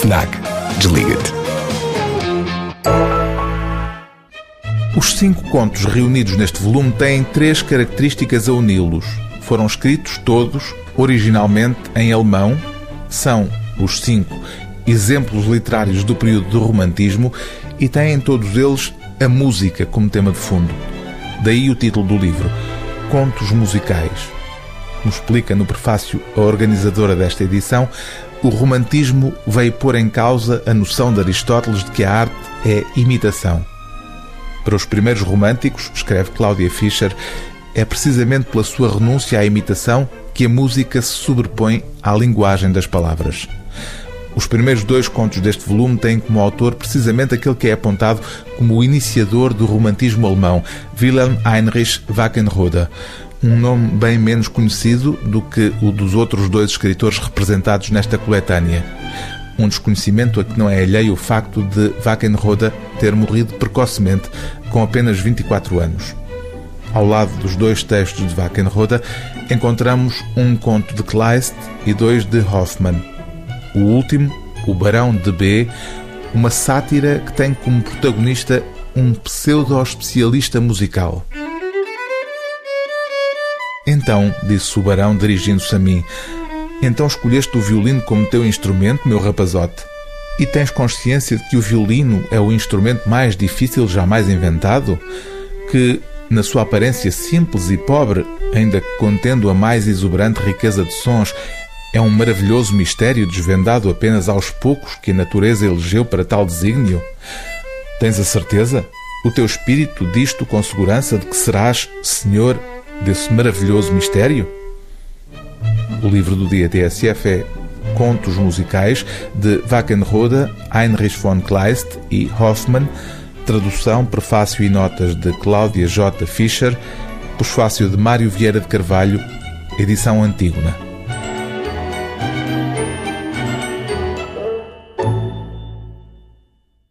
FNAC. Desliga-te. Os cinco contos reunidos neste volume têm três características a uni-los. Foram escritos todos, originalmente, em alemão. São os cinco exemplos literários do período do romantismo e têm todos eles a música como tema de fundo. Daí o título do livro, Contos Musicais. Como explica no prefácio a organizadora desta edição, o romantismo veio pôr em causa a noção de Aristóteles de que a arte é imitação. Para os primeiros românticos, escreve Cláudia Fischer, é precisamente pela sua renúncia à imitação que a música se sobrepõe à linguagem das palavras. Os primeiros dois contos deste volume têm como autor precisamente aquele que é apontado como o iniciador do romantismo alemão, Wilhelm Heinrich Wackenroder, um nome bem menos conhecido do que o dos outros dois escritores representados nesta coletânea. Um desconhecimento a que não é alheio o facto de Wackenroder ter morrido precocemente, com apenas 24 anos. Ao lado dos dois textos de Wackenroder, encontramos um conto de Kleist e dois de Hoffmann. O último, O Barão de B, uma sátira que tem como protagonista um pseudo-especialista musical. Então, disse o barão, dirigindo-se a mim, então escolheste o violino como teu instrumento, meu rapazote? E tens consciência de que o violino é o instrumento mais difícil jamais inventado? Que, na sua aparência simples e pobre, ainda contendo a mais exuberante riqueza de sons, é um maravilhoso mistério desvendado apenas aos poucos que a natureza elegeu para tal desígnio? Tens a certeza? O teu espírito diz-te com segurança de que serás senhor desse maravilhoso mistério? O livro do dia TSF é Contos Musicais de Wackenroda, Heinrich von Kleist e Hoffmann, tradução, prefácio e notas de Cláudia J. Fischer, pós-fácio de Mário Vieira de Carvalho, edição Antígona.